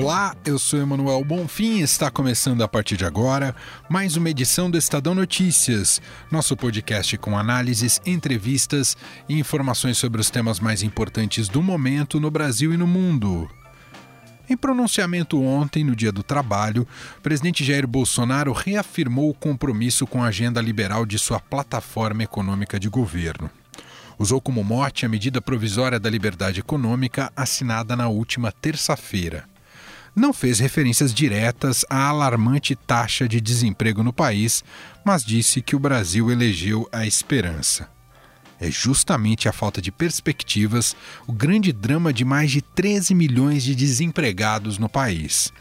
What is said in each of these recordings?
Olá, eu sou Emanuel Bonfim e está começando a partir de agora mais uma edição do Estadão Notícias, nosso podcast com análises, entrevistas e informações sobre os temas mais importantes do momento no Brasil e no mundo. Em pronunciamento ontem, no Dia do Trabalho, o presidente Jair Bolsonaro reafirmou o compromisso com a agenda liberal de sua plataforma econômica de governo. Usou como mote a medida provisória da liberdade econômica assinada na última terça-feira não fez referências diretas à alarmante taxa de desemprego no país, mas disse que o Brasil elegeu a esperança. É justamente a falta de perspectivas o grande drama de mais de 13 milhões de desempregados no país.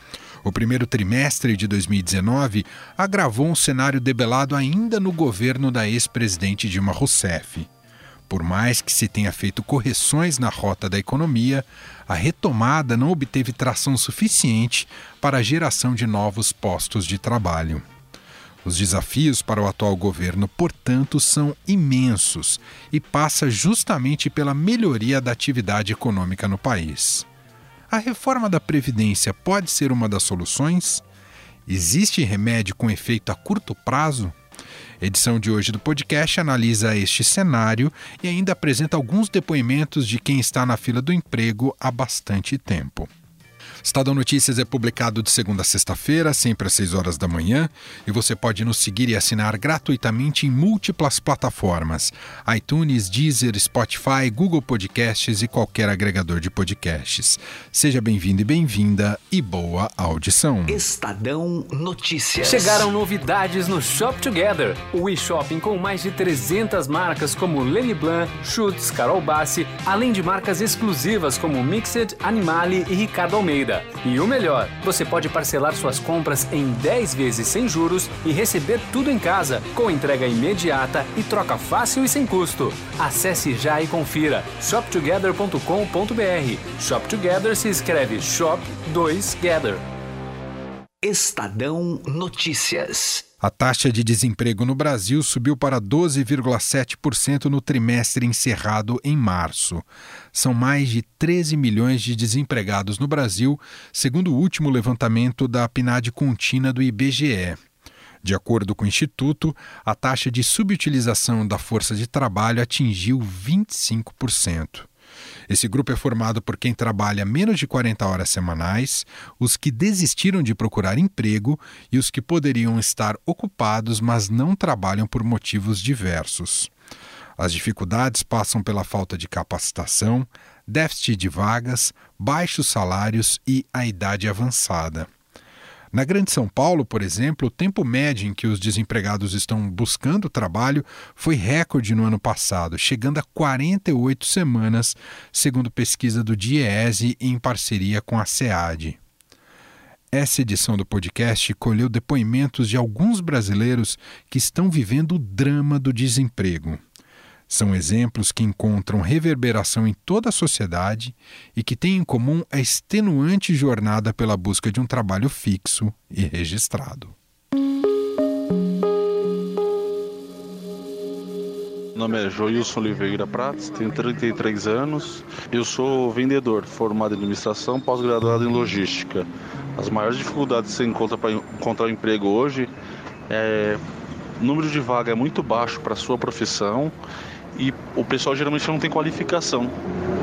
O primeiro trimestre de 2019 agravou um cenário debelado ainda no governo da ex-presidente Dilma Rousseff. Por mais que se tenha feito correções na rota da economia, a retomada não obteve tração suficiente para a geração de novos postos de trabalho. Os desafios para o atual governo, portanto, são imensos e passa justamente pela melhoria da atividade econômica no país. A reforma da Previdência pode ser uma das soluções? Existe remédio com efeito a curto prazo? Edição de hoje do podcast analisa este cenário e ainda apresenta alguns depoimentos de quem está na fila do emprego há bastante tempo. Estadão Notícias é publicado de segunda a sexta-feira, sempre às 6 horas da manhã, e você pode nos seguir e assinar gratuitamente em múltiplas plataformas: iTunes, Deezer, Spotify, Google Podcasts e qualquer agregador de podcasts. Seja bem-vindo e bem-vinda e boa audição. Estadão Notícias. Chegaram novidades no Shop Together, o e-shopping com mais de 300 marcas como Lenny Blanc, Schutz, Carol Bassi, além de marcas exclusivas como Mixed, Animale e Ricardo Almeida. E o melhor, você pode parcelar suas compras em 10 vezes sem juros e receber tudo em casa, com entrega imediata e troca fácil e sem custo. Acesse já e confira shoptogether.com.br. Shop Together se escreve Shop 2 Gather. Estadão Notícias. A taxa de desemprego no Brasil subiu para 12,7% no trimestre encerrado em março. São mais de 13 milhões de desempregados no Brasil, segundo o último levantamento da PNAD contínua do IBGE. De acordo com o Instituto, a taxa de subutilização da força de trabalho atingiu 25%. Esse grupo é formado por quem trabalha menos de 40 horas semanais, os que desistiram de procurar emprego e os que poderiam estar ocupados, mas não trabalham por motivos diversos. As dificuldades passam pela falta de capacitação, déficit de vagas, baixos salários e a idade avançada. Na Grande São Paulo, por exemplo, o tempo médio em que os desempregados estão buscando trabalho foi recorde no ano passado, chegando a 48 semanas, segundo pesquisa do DIEESE em parceria com a SEAD. Essa edição do podcast colheu depoimentos de alguns brasileiros que estão vivendo o drama do desemprego. São exemplos que encontram reverberação em toda a sociedade e que têm em comum a extenuante jornada pela busca de um trabalho fixo e registrado. Meu nome é Joilson Oliveira Prates, tenho 33 anos. Eu sou vendedor, formado em administração, pós-graduado em logística. As maiores dificuldades que você encontra para encontrar um emprego hoje é o número de vaga é muito baixo para a sua profissão e o pessoal geralmente não tem qualificação.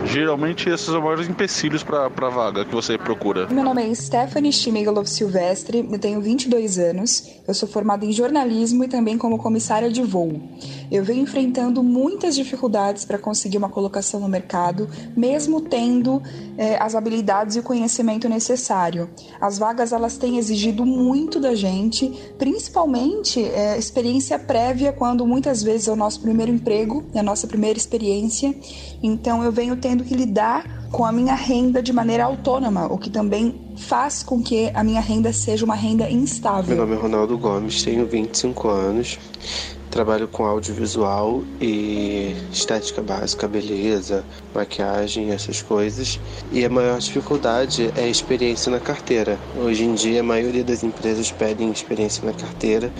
Geralmente esses são os maiores empecilhos para a vaga que você procura. Meu nome é Stephanie Schmigelov Silvestre, eu tenho 22 anos, eu sou formada em jornalismo e também como comissária de voo. Eu venho enfrentando muitas dificuldades para conseguir uma colocação no mercado, mesmo tendo eh, as habilidades e o conhecimento necessário. As vagas elas têm exigido muito da gente, principalmente eh, experiência prévia, quando muitas vezes é o nosso primeiro emprego, é nossa primeira experiência. Então eu venho tendo que lidar com a minha renda de maneira autônoma, o que também faz com que a minha renda seja uma renda instável. Meu nome é Ronaldo Gomes, tenho 25 anos Trabalho com audiovisual e estética básica, beleza, maquiagem, essas coisas. E a maior dificuldade é a experiência na carteira. Hoje em dia, a maioria das empresas pedem experiência na carteira.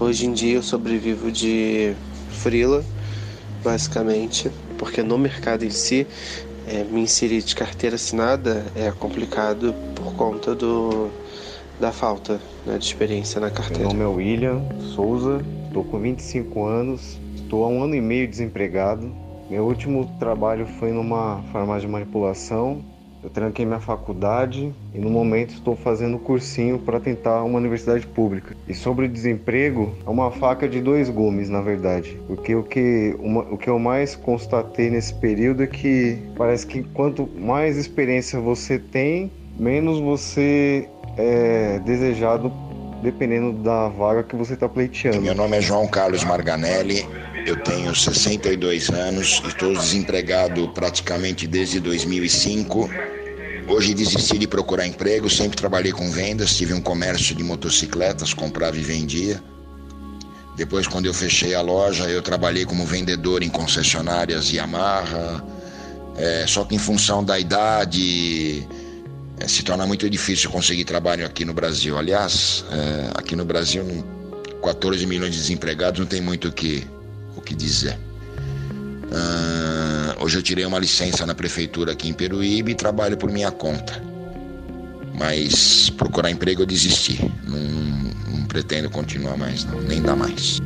Hoje em dia, eu sobrevivo de freela, basicamente, porque no mercado em si, é, me inserir de carteira assinada é complicado por conta do, da falta né, de experiência na carteira. Meu nome é William Souza, estou com 25 anos, estou há um ano e meio desempregado. Meu último trabalho foi numa farmácia de manipulação eu tranquei minha faculdade e no momento estou fazendo cursinho para tentar uma universidade pública. E sobre o desemprego, é uma faca de dois gumes, na verdade. Porque o que, uma, o que eu mais constatei nesse período é que parece que quanto mais experiência você tem, menos você é desejado dependendo da vaga que você está pleiteando. Meu nome é João Carlos Marganelli, eu tenho 62 anos, estou desempregado praticamente desde 2005. Hoje desisti de procurar emprego, sempre trabalhei com vendas, tive um comércio de motocicletas, comprava e vendia. Depois, quando eu fechei a loja, eu trabalhei como vendedor em concessionárias Yamaha. É, só que em função da idade, é, se torna muito difícil conseguir trabalho aqui no Brasil. Aliás, é, aqui no Brasil, 14 milhões de desempregados, não tem muito o que, o que dizer. Uh, hoje eu tirei uma licença na prefeitura aqui em Peruíbe e trabalho por minha conta. Mas procurar emprego eu desisti. Não, não pretendo continuar mais, não, nem dá mais.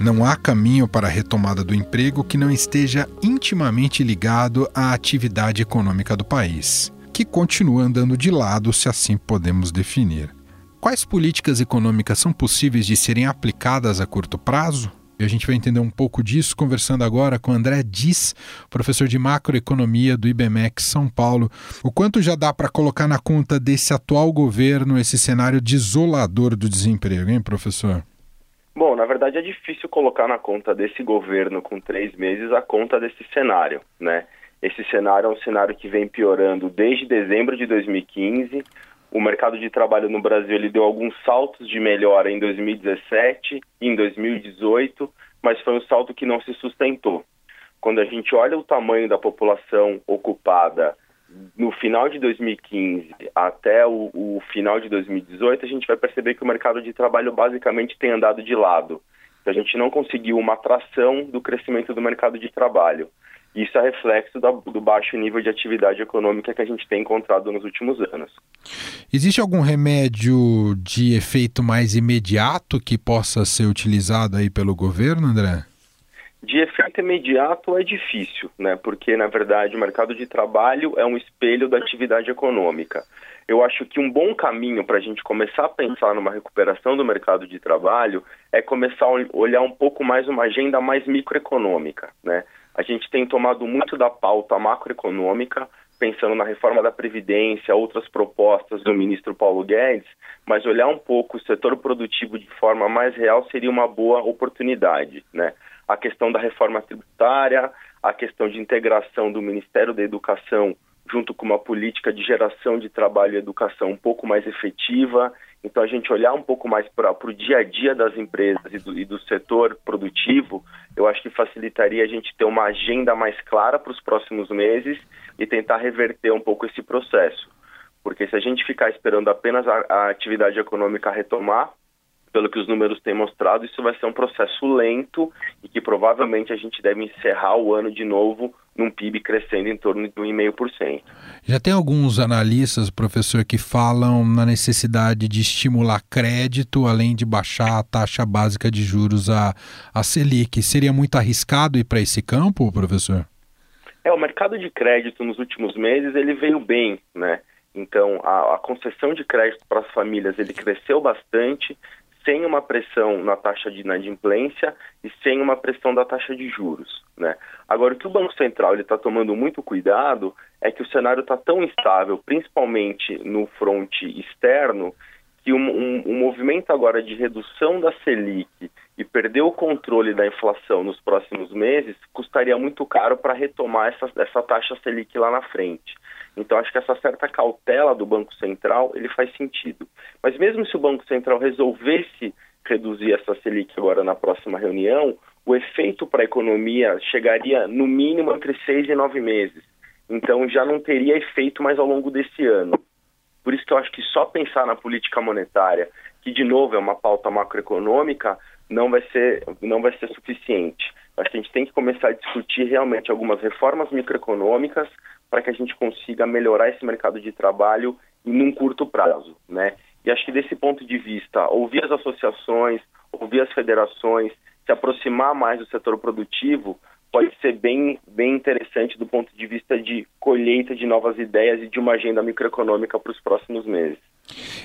Não há caminho para a retomada do emprego que não esteja intimamente ligado à atividade econômica do país, que continua andando de lado, se assim podemos definir. Quais políticas econômicas são possíveis de serem aplicadas a curto prazo? E a gente vai entender um pouco disso conversando agora com André Diz, professor de macroeconomia do IBMEC São Paulo. O quanto já dá para colocar na conta desse atual governo esse cenário desolador do desemprego, hein, professor? Bom, na verdade é difícil colocar na conta desse governo com três meses a conta desse cenário, né? Esse cenário é um cenário que vem piorando desde dezembro de 2015. O mercado de trabalho no Brasil ele deu alguns saltos de melhora em 2017 e em 2018, mas foi um salto que não se sustentou. Quando a gente olha o tamanho da população ocupada no final de 2015 até o, o, final de 2018, a gente vai perceber que o mercado de trabalho basicamente tem andado de lado. A gente não conseguiu uma atração do crescimento do mercado de trabalho. Isso é reflexo da, do baixo nível de atividade econômica que a gente tem encontrado nos últimos anos. Existe algum remédio de efeito mais imediato que possa ser utilizado aí pelo governo, André? De efeito imediato é difícil, né? Porque na verdade o mercado de trabalho é um espelho da atividade econômica. Eu acho que um bom caminho para a gente começar a pensar numa recuperação do mercado de trabalho é começar a olhar um pouco mais uma agenda mais microeconômica, né? A gente tem tomado muito da pauta macroeconômica, pensando na reforma da Previdência, outras propostas do ministro Paulo Guedes, mas olhar um pouco o setor produtivo de forma mais real seria uma boa oportunidade, né? a questão da reforma tributária, a questão de integração do Ministério da Educação junto com uma política de geração de trabalho e educação um pouco mais efetiva. Então, a gente olhar um pouco mais para o dia a dia das empresas e do, e do, setor produtivo, eu acho que facilitaria a gente ter uma agenda mais clara para os próximos meses e tentar reverter um pouco esse processo. Porque se a gente ficar esperando apenas a, a atividade econômica retomar, pelo que os números têm mostrado, isso vai ser um processo lento e que provavelmente a gente deve encerrar o ano de novo num PIB crescendo em torno de 1,5%. Já tem alguns analistas, professor, que falam na necessidade de estimular crédito, além de baixar a taxa básica de juros, a, a Selic. Seria muito arriscado ir para esse campo, professor? É, o mercado de crédito nos últimos meses ele veio bem, né? Então, a, a concessão de crédito para as famílias ele cresceu bastante, sem uma pressão na taxa de inadimplência e sem uma pressão da taxa de juros. Né? Agora, o que o Banco Central está tomando muito cuidado é que o cenário está tão instável, principalmente no fronte externo, que um, um, um, movimento agora de redução da Selic e perder o controle da inflação nos próximos meses custaria muito caro para retomar essa, essa taxa Selic lá na frente. Então acho que essa certa cautela do Banco Central ele faz sentido. Mas mesmo se o Banco Central resolvesse reduzir essa Selic agora na próxima reunião, o efeito para a economia chegaria no mínimo entre seis e nove meses. Então já não teria efeito mais ao longo desse ano. Por isso que eu acho que só pensar na política monetária, que de novo é uma pauta macroeconômica, não vai ser, não vai ser suficiente. Acho que a gente tem que começar a discutir realmente algumas reformas microeconômicas para que a gente consiga melhorar esse mercado de trabalho em um curto prazo, né? E acho que desse ponto de vista, ouvir as associações, ouvir as federações, se aproximar mais do setor produtivo pode ser bem, bem interessante do ponto de vista de colheita de novas ideias e de uma agenda microeconômica para os próximos meses.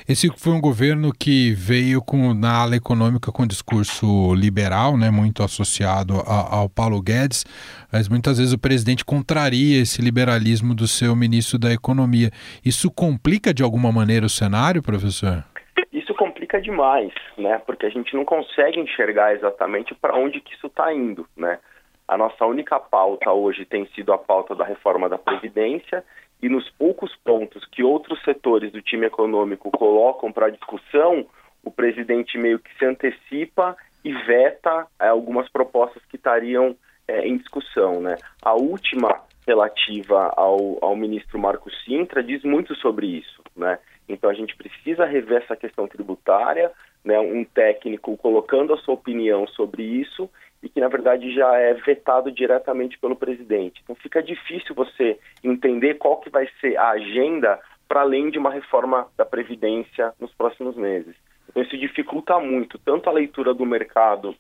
Esse foi um governo que veio com, na ala econômica com discurso liberal, né, muito associado a, ao Paulo Guedes, mas muitas vezes o presidente contraria esse liberalismo do seu ministro da Economia. Isso complica de alguma maneira o cenário, professor? Isso complica demais, né, porque a gente não consegue enxergar exatamente para onde que isso está indo, né. A nossa única pauta hoje tem sido a pauta da reforma da Previdência e nos poucos pontos que outros setores do time econômico colocam para discussão, o presidente meio que se antecipa e veta é, algumas propostas que estariam é, em discussão. Né? A última, relativa ao, ao ministro Marco Sintra, diz muito sobre isso. Né? Então a gente precisa rever essa questão tributária, né? um técnico colocando a sua opinião sobre isso e que na verdade já é vetado diretamente pelo presidente. Então fica difícil você entender qual que vai ser a agenda para além de uma reforma da previdência nos próximos meses. Então isso dificulta muito tanto a leitura do mercado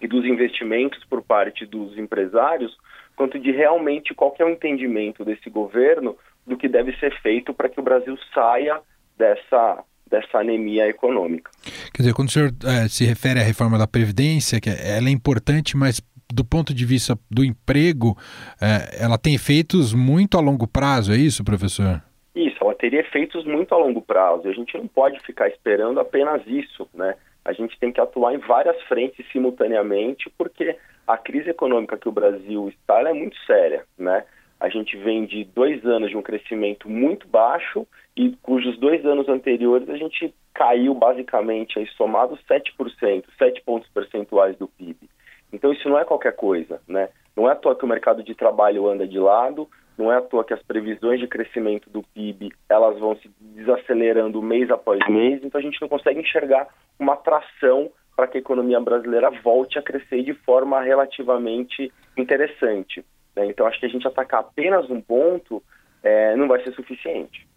e dos investimentos por parte dos empresários, quanto de realmente qual é o entendimento desse governo do que deve ser feito para que o Brasil saia dessa dessa anemia econômica. Quer dizer, quando o senhor é, se refere à reforma da Previdência, que ela é importante, mas do ponto de vista do emprego, é, ela tem efeitos muito a longo prazo, é isso, professor? Isso, ela teria efeitos muito a longo prazo. E a gente não pode ficar esperando apenas isso, né? A gente tem que atuar em várias frentes simultaneamente, porque a crise econômica que o Brasil está é muito séria, né? A gente vem de dois anos de um crescimento muito baixo e cujos dois anos anteriores a gente caiu basicamente, aí, somado 7%, 7 pontos percentuais do PIB. Então isso não é qualquer coisa, né? Não é à toa que o mercado de trabalho anda de lado, não é à toa que as previsões de crescimento do PIB elas vão se desacelerando mês após mês, então a gente não consegue enxergar uma tração para que a economia brasileira volte a crescer de forma relativamente interessante. Né? Então, acho que a gente atacar apenas um ponto é, não vai ser suficiente.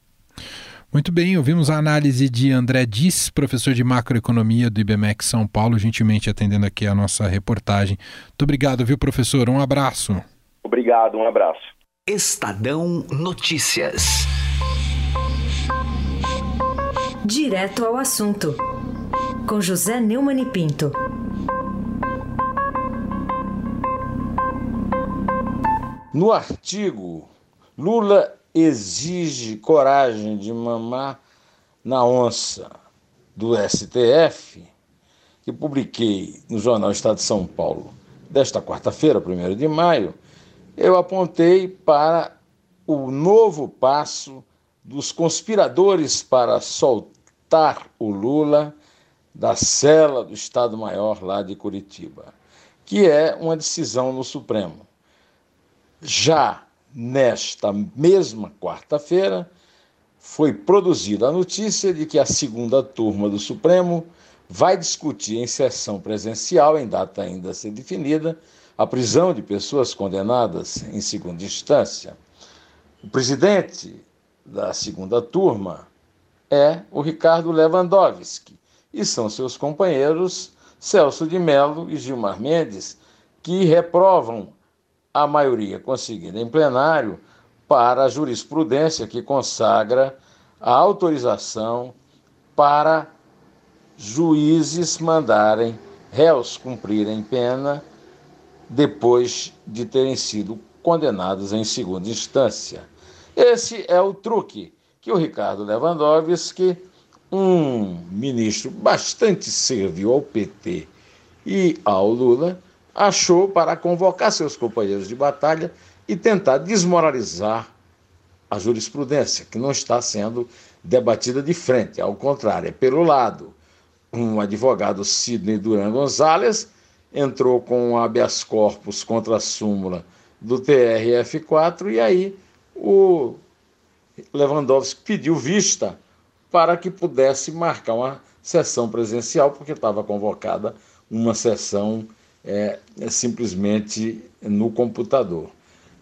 Muito bem, ouvimos a análise de André Diz, professor de macroeconomia do IBMEC São Paulo, gentilmente atendendo aqui a nossa reportagem. Muito obrigado, viu, professor? Um abraço. Obrigado, um abraço. Estadão Notícias. Direto ao assunto, com José Neumann e Pinto. No artigo, Lula exige coragem de mamar na onça do STF, que publiquei no jornal Estado de São Paulo desta quarta-feira, 1 de maio, eu apontei para o novo passo dos conspiradores para soltar o Lula da cela do Estado-Maior lá de Curitiba, que é uma decisão no Supremo. Já nesta mesma quarta-feira, foi produzida a notícia de que a segunda turma do Supremo vai discutir em sessão presencial, em data ainda a ser definida, a prisão de pessoas condenadas em segunda instância. O presidente da segunda turma é o Ricardo Lewandowski e são seus companheiros Celso de Mello e Gilmar Mendes, que reprovam a maioria conseguida em plenário para a jurisprudência que consagra a autorização para juízes mandarem réus cumprirem pena depois de terem sido condenados em segunda instância. Esse é o truque que o Ricardo Lewandowski, um ministro bastante servil ao PT e ao Lula, achou para convocar seus companheiros de batalha e tentar desmoralizar a jurisprudência, que não está sendo debatida de frente, ao contrário, é pelo lado. um advogado, Sidney Duran Gonzalez, entrou com um habeas corpus contra a súmula do TRF4 e aí o Lewandowski pediu vista para que pudesse marcar uma sessão presencial, porque estava convocada uma sessão é, é simplesmente no computador.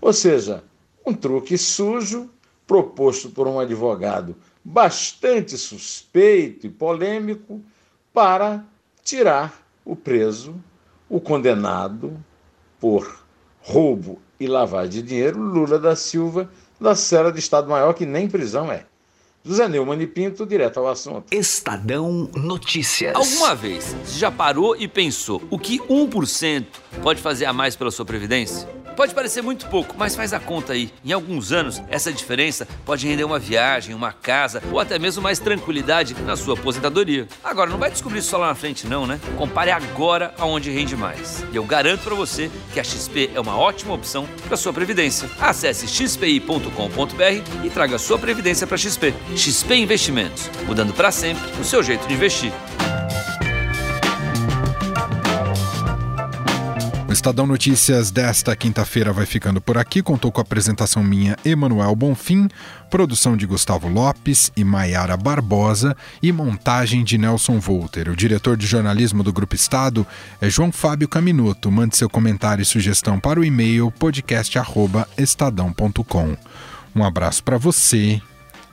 Ou seja, um truque sujo proposto por um advogado bastante suspeito e polêmico para tirar o preso, o condenado por roubo e lavagem de dinheiro, Lula da Silva, da cela de Estado-Maior, que nem prisão é. José Neumann e Pinto, direto ao assunto. Estadão Notícias. Alguma vez você já parou e pensou o que 1% pode fazer a mais pela sua previdência? Pode parecer muito pouco, mas faz a conta aí. Em alguns anos, essa diferença pode render uma viagem, uma casa ou até mesmo mais tranquilidade na sua aposentadoria. Agora, não vai descobrir isso só lá na frente, não, né? Compare agora aonde rende mais. E eu garanto para você que a XP é uma ótima opção para sua previdência. Acesse xpi.com.br e traga a sua previdência para XP. XP Investimentos, mudando para sempre o seu jeito de investir. O Estadão Notícias desta quinta-feira vai ficando por aqui. Contou com a apresentação minha, Emanuel Bonfim, produção de Gustavo Lopes e Maiara Barbosa e montagem de Nelson Volter. O diretor de jornalismo do Grupo Estado é João Fábio Caminuto. Mande seu comentário e sugestão para o e-mail podcast@estadão.com. Um abraço para você